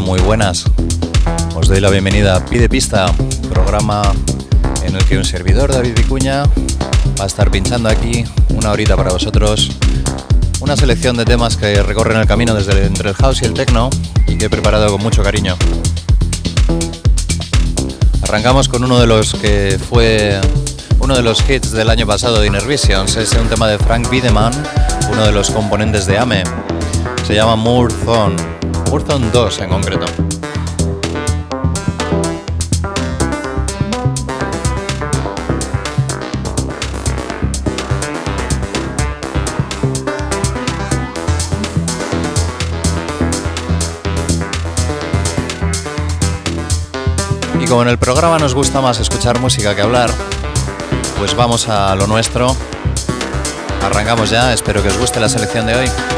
Muy buenas. Os doy la bienvenida a Pide Pista, programa en el que un servidor, David Vicuña, va a estar pinchando aquí una horita para vosotros. Una selección de temas que recorren el camino desde entre el house y el techno y que he preparado con mucho cariño. Arrancamos con uno de los que fue uno de los hits del año pasado de Inner Visions. Es un tema de Frank Wiedemann, uno de los componentes de AME. Se llama Moore. Warzone 2 en concreto. Y como en el programa nos gusta más escuchar música que hablar, pues vamos a lo nuestro. Arrancamos ya, espero que os guste la selección de hoy.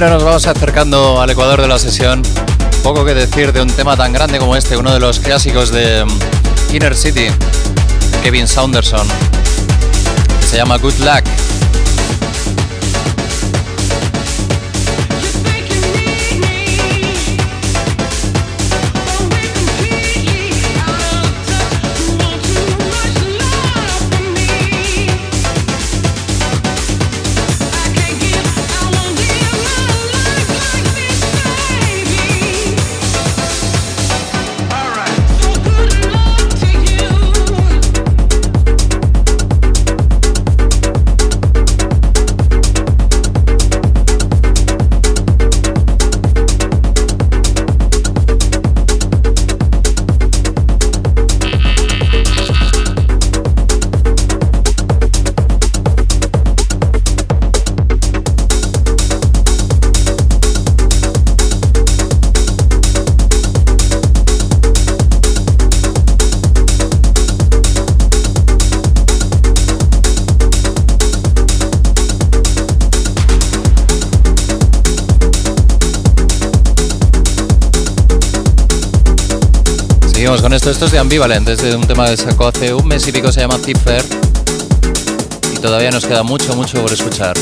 Bueno, nos vamos acercando al ecuador de la sesión. Poco que decir de un tema tan grande como este, uno de los clásicos de mm, Inner City, Kevin Saunderson. Se llama Good Luck. Esto. Es de Ambivalent, es de un tema que sacó hace un mes y pico, se llama Zipper. Y todavía nos queda mucho, mucho por escuchar.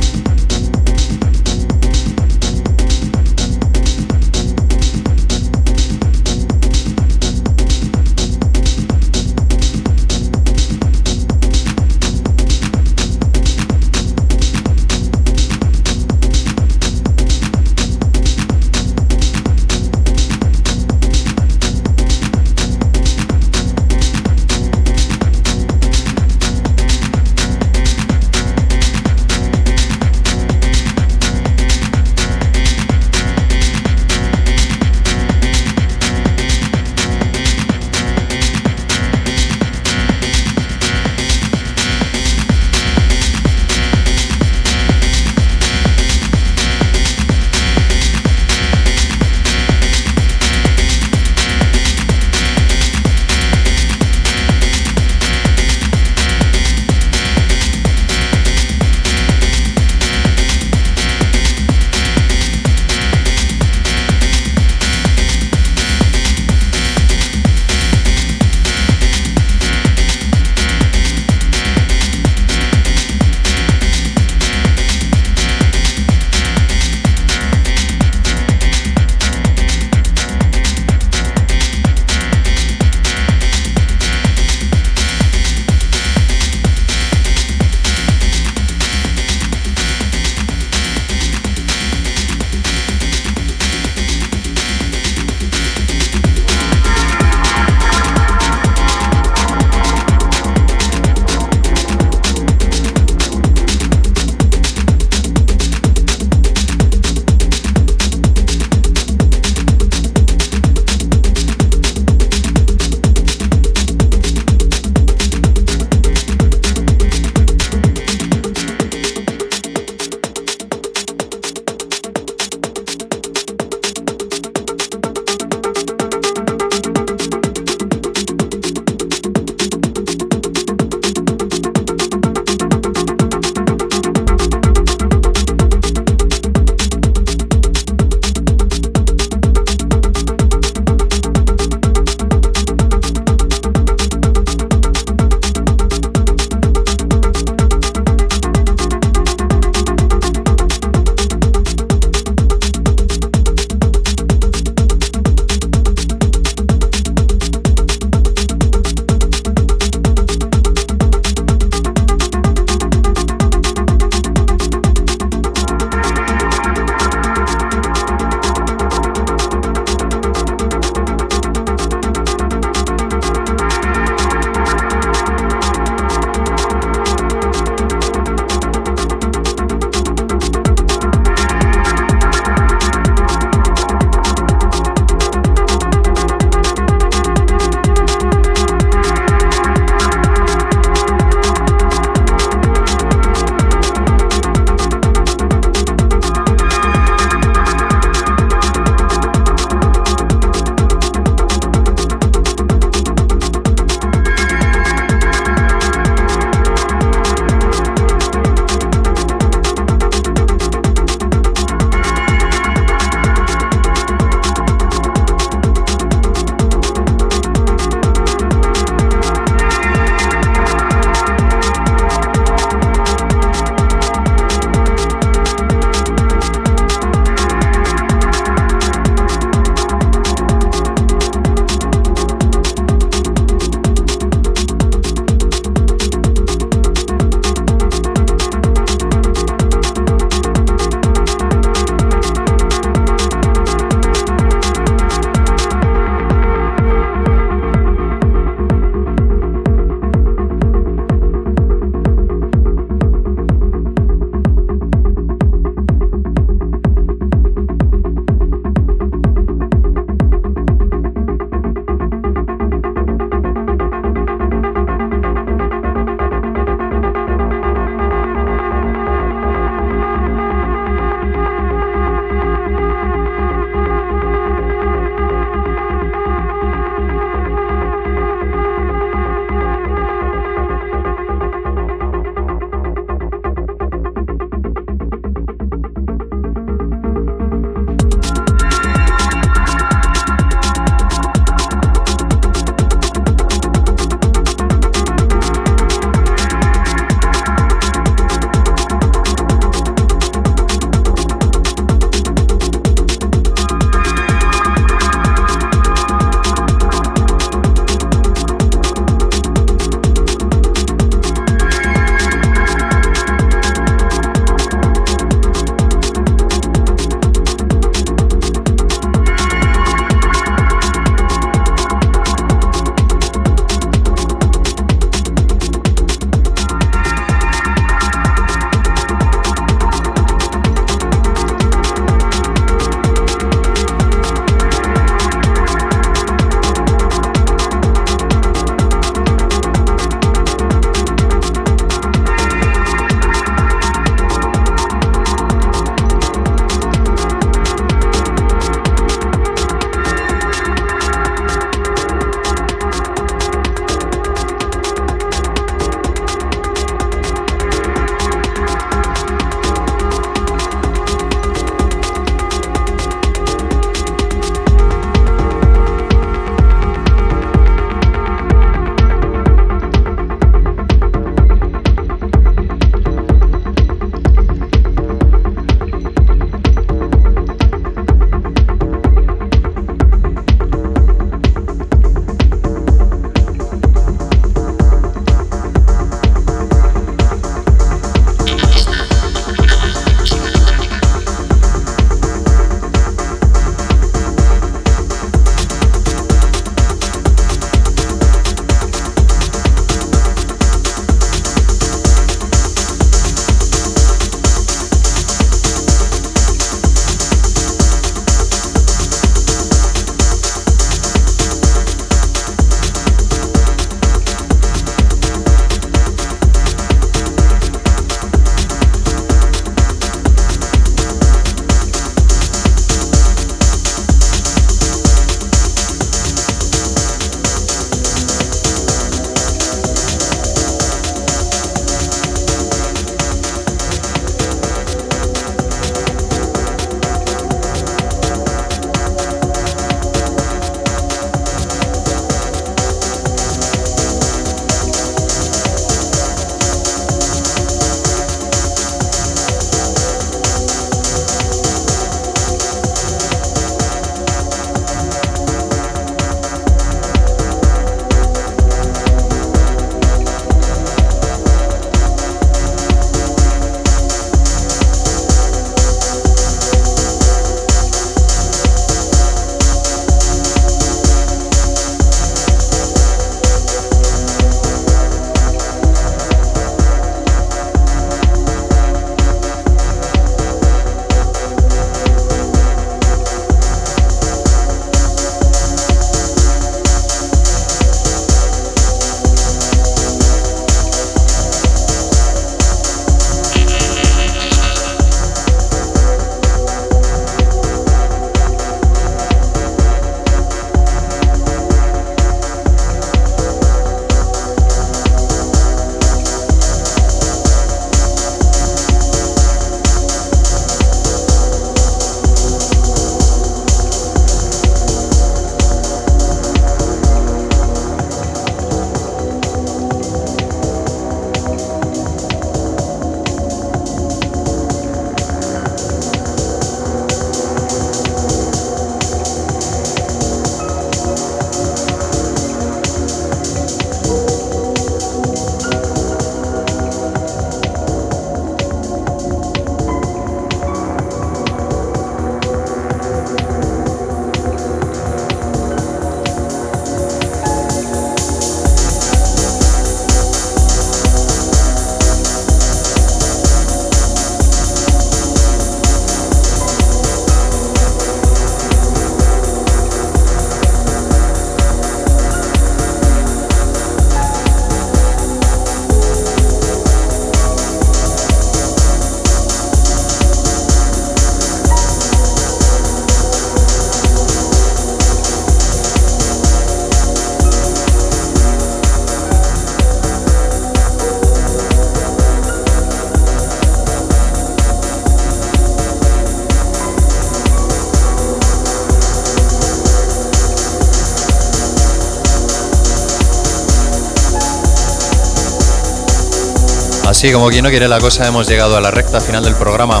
Así, como quien no quiere la cosa, hemos llegado a la recta final del programa.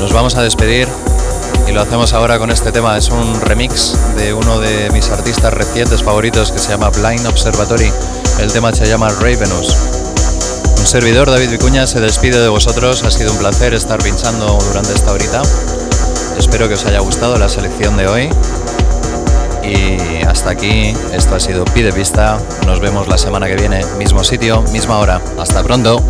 Nos vamos a despedir y lo hacemos ahora con este tema. Es un remix de uno de mis artistas recientes favoritos que se llama Blind Observatory. El tema se llama Ravenous. Un servidor, David Vicuña, se despide de vosotros. Ha sido un placer estar pinchando durante esta horita. Espero que os haya gustado la selección de hoy. Y hasta aquí, esto ha sido Pide Pista. Nos vemos la semana que viene, mismo sitio, misma hora. Hasta pronto.